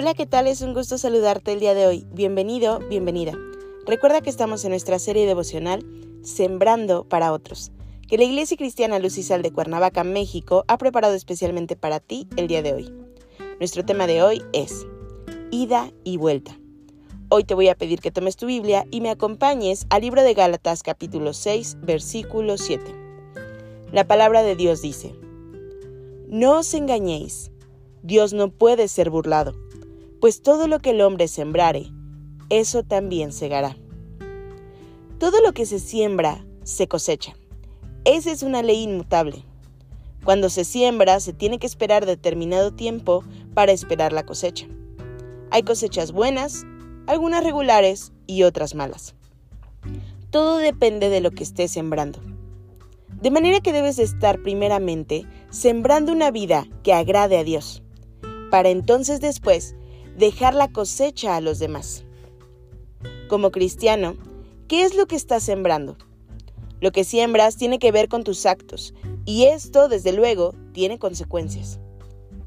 Hola, ¿qué tal? Es un gusto saludarte el día de hoy. Bienvenido, bienvenida. Recuerda que estamos en nuestra serie devocional Sembrando para otros, que la Iglesia Cristiana Luz y Sal de Cuernavaca, México, ha preparado especialmente para ti el día de hoy. Nuestro tema de hoy es Ida y Vuelta. Hoy te voy a pedir que tomes tu Biblia y me acompañes al libro de Gálatas capítulo 6, versículo 7. La palabra de Dios dice, No os engañéis, Dios no puede ser burlado pues todo lo que el hombre sembrare, eso también segará. Todo lo que se siembra, se cosecha. Esa es una ley inmutable. Cuando se siembra, se tiene que esperar determinado tiempo para esperar la cosecha. Hay cosechas buenas, algunas regulares y otras malas. Todo depende de lo que estés sembrando. De manera que debes estar primeramente sembrando una vida que agrade a Dios, para entonces después dejar la cosecha a los demás. Como cristiano, ¿qué es lo que estás sembrando? Lo que siembras tiene que ver con tus actos, y esto, desde luego, tiene consecuencias.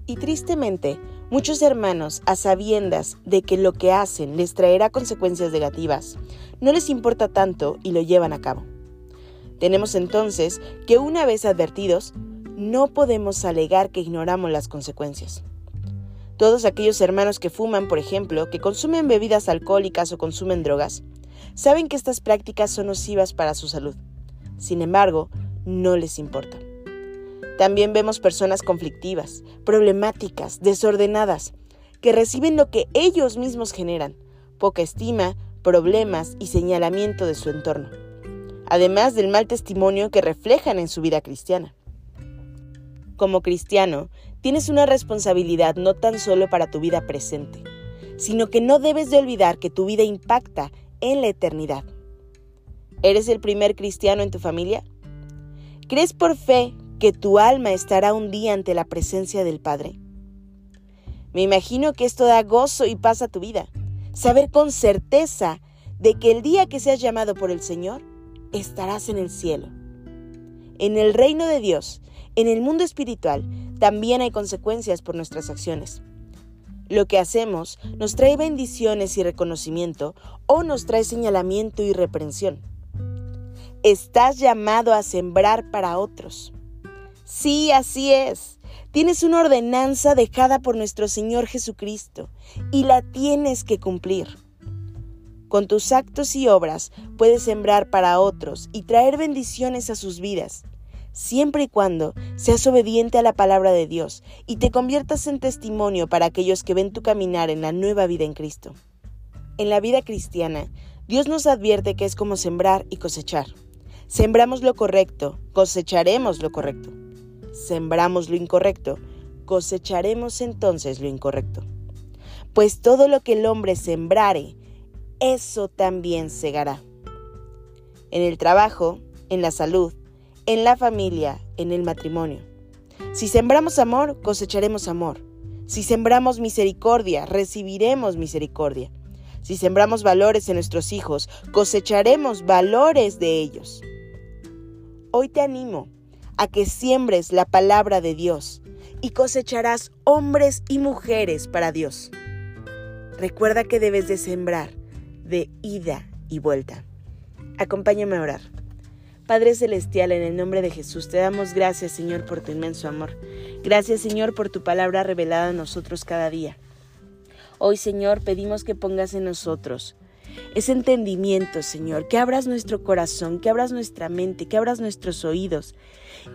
Y tristemente, muchos hermanos, a sabiendas de que lo que hacen les traerá consecuencias negativas, no les importa tanto y lo llevan a cabo. Tenemos entonces que una vez advertidos, no podemos alegar que ignoramos las consecuencias. Todos aquellos hermanos que fuman, por ejemplo, que consumen bebidas alcohólicas o consumen drogas, saben que estas prácticas son nocivas para su salud. Sin embargo, no les importa. También vemos personas conflictivas, problemáticas, desordenadas, que reciben lo que ellos mismos generan, poca estima, problemas y señalamiento de su entorno, además del mal testimonio que reflejan en su vida cristiana. Como cristiano, tienes una responsabilidad no tan solo para tu vida presente, sino que no debes de olvidar que tu vida impacta en la eternidad. ¿Eres el primer cristiano en tu familia? ¿Crees por fe que tu alma estará un día ante la presencia del Padre? Me imagino que esto da gozo y paz a tu vida. Saber con certeza de que el día que seas llamado por el Señor, estarás en el cielo. En el reino de Dios, en el mundo espiritual también hay consecuencias por nuestras acciones. Lo que hacemos nos trae bendiciones y reconocimiento o nos trae señalamiento y reprensión. Estás llamado a sembrar para otros. Sí, así es. Tienes una ordenanza dejada por nuestro Señor Jesucristo y la tienes que cumplir. Con tus actos y obras puedes sembrar para otros y traer bendiciones a sus vidas siempre y cuando seas obediente a la palabra de Dios y te conviertas en testimonio para aquellos que ven tu caminar en la nueva vida en Cristo. En la vida cristiana, Dios nos advierte que es como sembrar y cosechar. Sembramos lo correcto, cosecharemos lo correcto. Sembramos lo incorrecto, cosecharemos entonces lo incorrecto. Pues todo lo que el hombre sembrare, eso también segará. En el trabajo, en la salud, en la familia, en el matrimonio. Si sembramos amor, cosecharemos amor. Si sembramos misericordia, recibiremos misericordia. Si sembramos valores en nuestros hijos, cosecharemos valores de ellos. Hoy te animo a que siembres la palabra de Dios y cosecharás hombres y mujeres para Dios. Recuerda que debes de sembrar de ida y vuelta. Acompáñame a orar. Padre Celestial, en el nombre de Jesús, te damos gracias, Señor, por tu inmenso amor. Gracias, Señor, por tu palabra revelada a nosotros cada día. Hoy, Señor, pedimos que pongas en nosotros ese entendimiento, Señor, que abras nuestro corazón, que abras nuestra mente, que abras nuestros oídos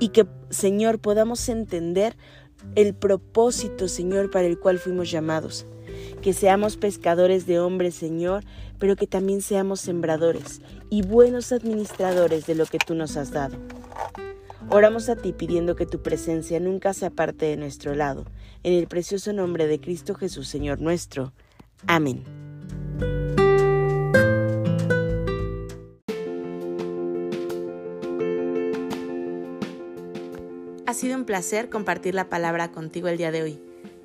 y que, Señor, podamos entender el propósito, Señor, para el cual fuimos llamados que seamos pescadores de hombres, Señor, pero que también seamos sembradores y buenos administradores de lo que tú nos has dado. Oramos a ti pidiendo que tu presencia nunca se aparte de nuestro lado, en el precioso nombre de Cristo Jesús, Señor nuestro. Amén. Ha sido un placer compartir la palabra contigo el día de hoy.